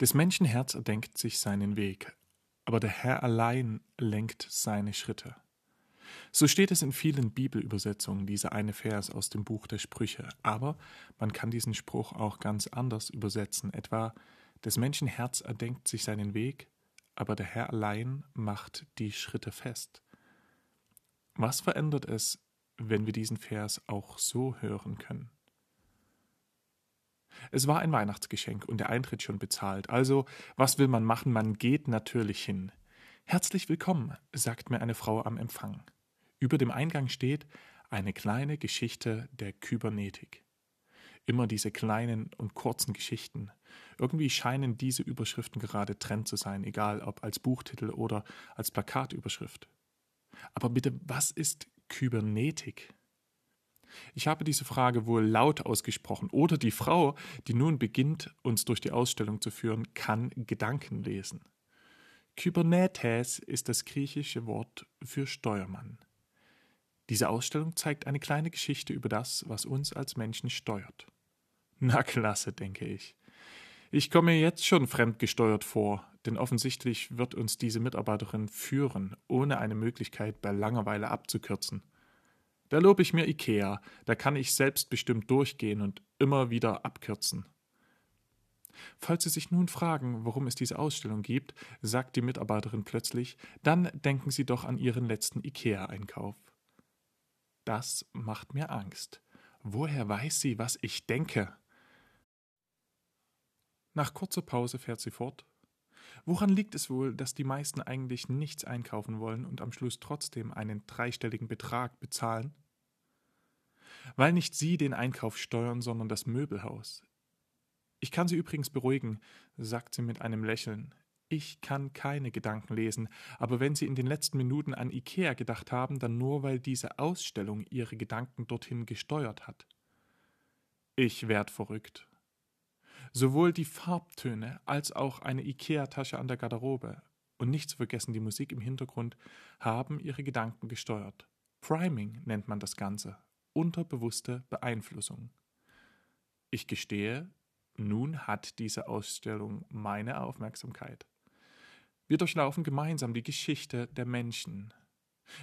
Des Menschen Herz erdenkt sich seinen Weg, aber der Herr allein lenkt seine Schritte. So steht es in vielen Bibelübersetzungen, dieser eine Vers aus dem Buch der Sprüche. Aber man kann diesen Spruch auch ganz anders übersetzen, etwa des Menschen Herz erdenkt sich seinen Weg, aber der Herr allein macht die Schritte fest. Was verändert es, wenn wir diesen Vers auch so hören können? Es war ein Weihnachtsgeschenk und der Eintritt schon bezahlt. Also, was will man machen? Man geht natürlich hin. Herzlich willkommen, sagt mir eine Frau am Empfang. Über dem Eingang steht eine kleine Geschichte der Kybernetik. Immer diese kleinen und kurzen Geschichten. Irgendwie scheinen diese Überschriften gerade Trend zu sein, egal ob als Buchtitel oder als Plakatüberschrift. Aber bitte, was ist Kybernetik? Ich habe diese Frage wohl laut ausgesprochen oder die Frau, die nun beginnt, uns durch die Ausstellung zu führen, kann Gedanken lesen. Kybernetes ist das griechische Wort für Steuermann. Diese Ausstellung zeigt eine kleine Geschichte über das, was uns als Menschen steuert. Na klasse, denke ich. Ich komme mir jetzt schon fremdgesteuert vor, denn offensichtlich wird uns diese Mitarbeiterin führen, ohne eine Möglichkeit bei Langeweile abzukürzen. Da lobe ich mir Ikea, da kann ich selbstbestimmt durchgehen und immer wieder abkürzen. Falls Sie sich nun fragen, warum es diese Ausstellung gibt, sagt die Mitarbeiterin plötzlich, dann denken Sie doch an Ihren letzten Ikea-Einkauf. Das macht mir Angst. Woher weiß sie, was ich denke? Nach kurzer Pause fährt sie fort. Woran liegt es wohl, dass die meisten eigentlich nichts einkaufen wollen und am Schluss trotzdem einen dreistelligen Betrag bezahlen? weil nicht Sie den Einkauf steuern, sondern das Möbelhaus. Ich kann Sie übrigens beruhigen, sagt sie mit einem Lächeln. Ich kann keine Gedanken lesen, aber wenn Sie in den letzten Minuten an Ikea gedacht haben, dann nur, weil diese Ausstellung Ihre Gedanken dorthin gesteuert hat. Ich werd verrückt. Sowohl die Farbtöne als auch eine Ikea-Tasche an der Garderobe und nicht zu vergessen die Musik im Hintergrund haben ihre Gedanken gesteuert. Priming nennt man das Ganze unterbewusste Beeinflussung. Ich gestehe, nun hat diese Ausstellung meine Aufmerksamkeit. Wir durchlaufen gemeinsam die Geschichte der Menschen.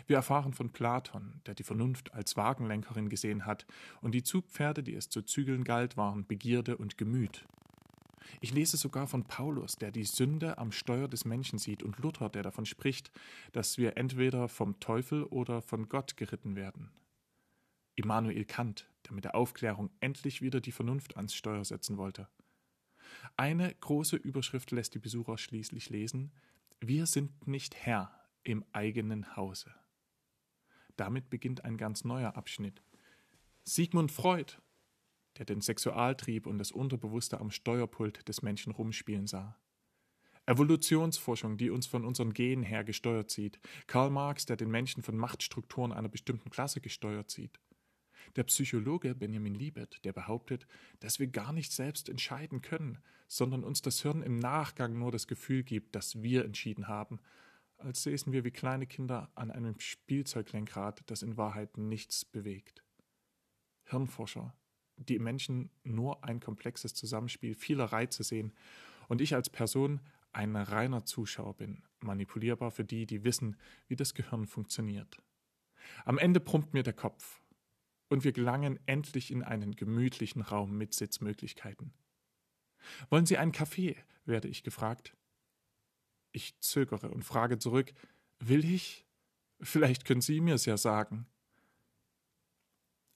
Wir erfahren von Platon, der die Vernunft als Wagenlenkerin gesehen hat, und die Zugpferde, die es zu zügeln galt, waren Begierde und Gemüt. Ich lese sogar von Paulus, der die Sünde am Steuer des Menschen sieht, und Luther, der davon spricht, dass wir entweder vom Teufel oder von Gott geritten werden. Immanuel Kant, der mit der Aufklärung endlich wieder die Vernunft ans Steuer setzen wollte. Eine große Überschrift lässt die Besucher schließlich lesen Wir sind nicht Herr im eigenen Hause. Damit beginnt ein ganz neuer Abschnitt. Sigmund Freud, der den Sexualtrieb und das Unterbewusste am Steuerpult des Menschen rumspielen sah. Evolutionsforschung, die uns von unseren Genen her gesteuert sieht. Karl Marx, der den Menschen von Machtstrukturen einer bestimmten Klasse gesteuert sieht. Der Psychologe Benjamin Liebet, der behauptet, dass wir gar nicht selbst entscheiden können, sondern uns das Hirn im Nachgang nur das Gefühl gibt, dass wir entschieden haben, als säßen wir wie kleine Kinder an einem Spielzeuglenkrad, das in Wahrheit nichts bewegt. Hirnforscher, die Menschen nur ein komplexes Zusammenspiel vieler Reize sehen und ich als Person ein reiner Zuschauer bin, manipulierbar für die, die wissen, wie das Gehirn funktioniert. Am Ende brummt mir der Kopf und wir gelangen endlich in einen gemütlichen Raum mit Sitzmöglichkeiten. Wollen Sie einen Kaffee? werde ich gefragt. Ich zögere und frage zurück, will ich? Vielleicht können Sie mir es ja sagen.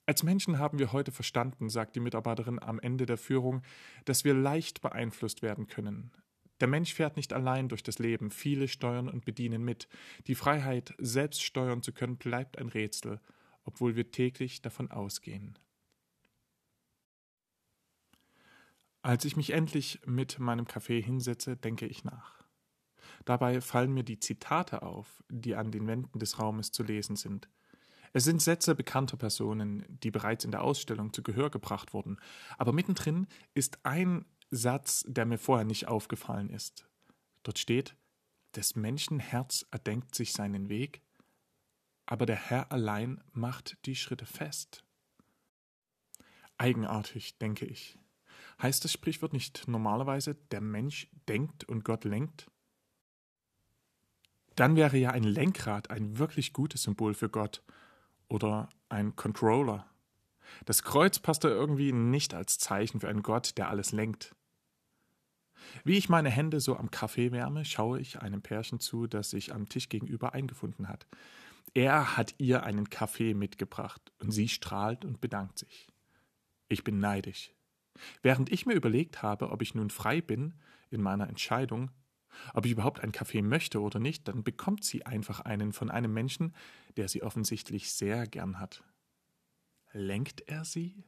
Als Menschen haben wir heute verstanden, sagt die Mitarbeiterin am Ende der Führung, dass wir leicht beeinflusst werden können. Der Mensch fährt nicht allein durch das Leben, viele steuern und bedienen mit. Die Freiheit, selbst steuern zu können, bleibt ein Rätsel, obwohl wir täglich davon ausgehen. Als ich mich endlich mit meinem Kaffee hinsetze, denke ich nach. Dabei fallen mir die Zitate auf, die an den Wänden des Raumes zu lesen sind. Es sind Sätze bekannter Personen, die bereits in der Ausstellung zu Gehör gebracht wurden, aber mittendrin ist ein Satz, der mir vorher nicht aufgefallen ist. Dort steht, des Menschen Herz erdenkt sich seinen Weg, aber der Herr allein macht die Schritte fest. Eigenartig, denke ich. Heißt das Sprichwort nicht normalerweise, der Mensch denkt und Gott lenkt? Dann wäre ja ein Lenkrad ein wirklich gutes Symbol für Gott oder ein Controller. Das Kreuz passt da irgendwie nicht als Zeichen für einen Gott, der alles lenkt. Wie ich meine Hände so am Kaffee wärme, schaue ich einem Pärchen zu, das sich am Tisch gegenüber eingefunden hat. Er hat ihr einen Kaffee mitgebracht und sie strahlt und bedankt sich. Ich bin neidisch. Während ich mir überlegt habe, ob ich nun frei bin in meiner Entscheidung, ob ich überhaupt einen Kaffee möchte oder nicht, dann bekommt sie einfach einen von einem Menschen, der sie offensichtlich sehr gern hat. Lenkt er sie?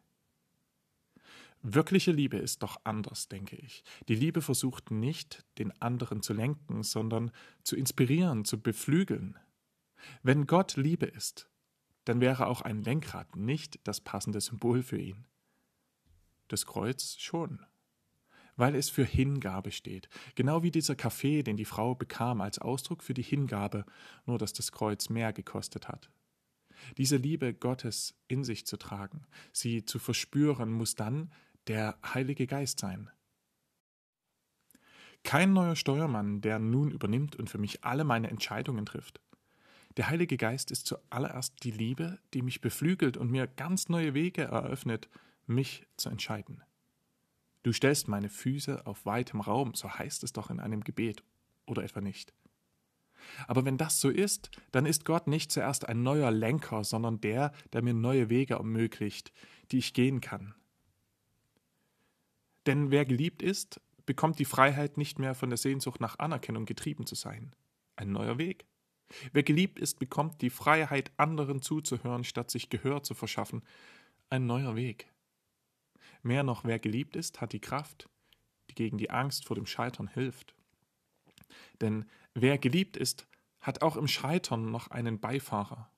Wirkliche Liebe ist doch anders, denke ich. Die Liebe versucht nicht, den anderen zu lenken, sondern zu inspirieren, zu beflügeln. Wenn Gott Liebe ist, dann wäre auch ein Lenkrad nicht das passende Symbol für ihn. Das Kreuz schon, weil es für Hingabe steht, genau wie dieser Kaffee, den die Frau bekam als Ausdruck für die Hingabe, nur dass das Kreuz mehr gekostet hat. Diese Liebe Gottes in sich zu tragen, sie zu verspüren, muss dann der Heilige Geist sein. Kein neuer Steuermann, der nun übernimmt und für mich alle meine Entscheidungen trifft. Der Heilige Geist ist zuallererst die Liebe, die mich beflügelt und mir ganz neue Wege eröffnet, mich zu entscheiden. Du stellst meine Füße auf weitem Raum, so heißt es doch in einem Gebet, oder etwa nicht. Aber wenn das so ist, dann ist Gott nicht zuerst ein neuer Lenker, sondern der, der mir neue Wege ermöglicht, die ich gehen kann. Denn wer geliebt ist, bekommt die Freiheit, nicht mehr von der Sehnsucht nach Anerkennung getrieben zu sein. Ein neuer Weg. Wer geliebt ist, bekommt die Freiheit, anderen zuzuhören, statt sich Gehör zu verschaffen. Ein neuer Weg. Mehr noch, wer geliebt ist, hat die Kraft, die gegen die Angst vor dem Scheitern hilft. Denn wer geliebt ist, hat auch im Scheitern noch einen Beifahrer.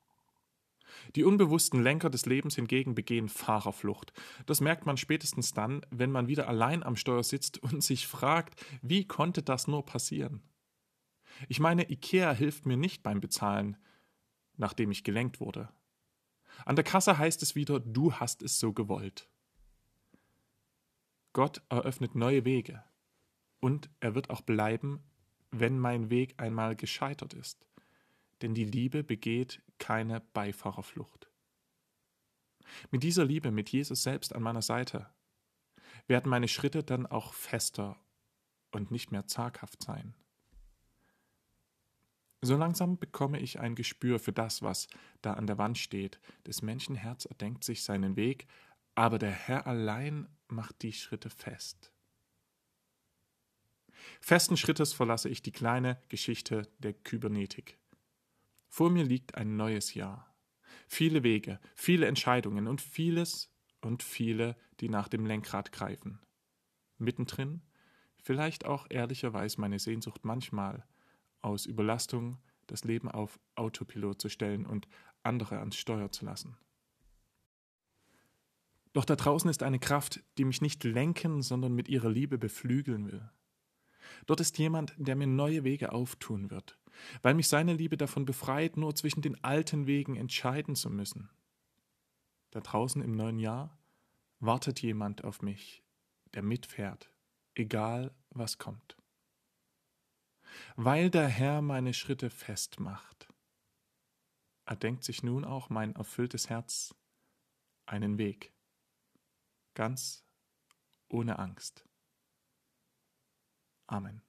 Die unbewussten Lenker des Lebens hingegen begehen Fahrerflucht. Das merkt man spätestens dann, wenn man wieder allein am Steuer sitzt und sich fragt, wie konnte das nur passieren? Ich meine, IKEA hilft mir nicht beim Bezahlen, nachdem ich gelenkt wurde. An der Kasse heißt es wieder, du hast es so gewollt. Gott eröffnet neue Wege. Und er wird auch bleiben, wenn mein Weg einmal gescheitert ist. Denn die Liebe begeht keine Beifahrerflucht. Mit dieser Liebe, mit Jesus selbst an meiner Seite, werden meine Schritte dann auch fester und nicht mehr zaghaft sein. So langsam bekomme ich ein Gespür für das, was da an der Wand steht. Des Menschen Herz erdenkt sich seinen Weg, aber der Herr allein macht die Schritte fest. Festen Schrittes verlasse ich die kleine Geschichte der Kybernetik. Vor mir liegt ein neues Jahr. Viele Wege, viele Entscheidungen und vieles und viele, die nach dem Lenkrad greifen. Mittendrin vielleicht auch ehrlicherweise meine Sehnsucht manchmal, aus Überlastung das Leben auf Autopilot zu stellen und andere ans Steuer zu lassen. Doch da draußen ist eine Kraft, die mich nicht lenken, sondern mit ihrer Liebe beflügeln will. Dort ist jemand, der mir neue Wege auftun wird, weil mich seine Liebe davon befreit, nur zwischen den alten Wegen entscheiden zu müssen. Da draußen im neuen Jahr wartet jemand auf mich, der mitfährt, egal was kommt. Weil der Herr meine Schritte festmacht, erdenkt sich nun auch mein erfülltes Herz einen Weg ganz ohne Angst. Amen.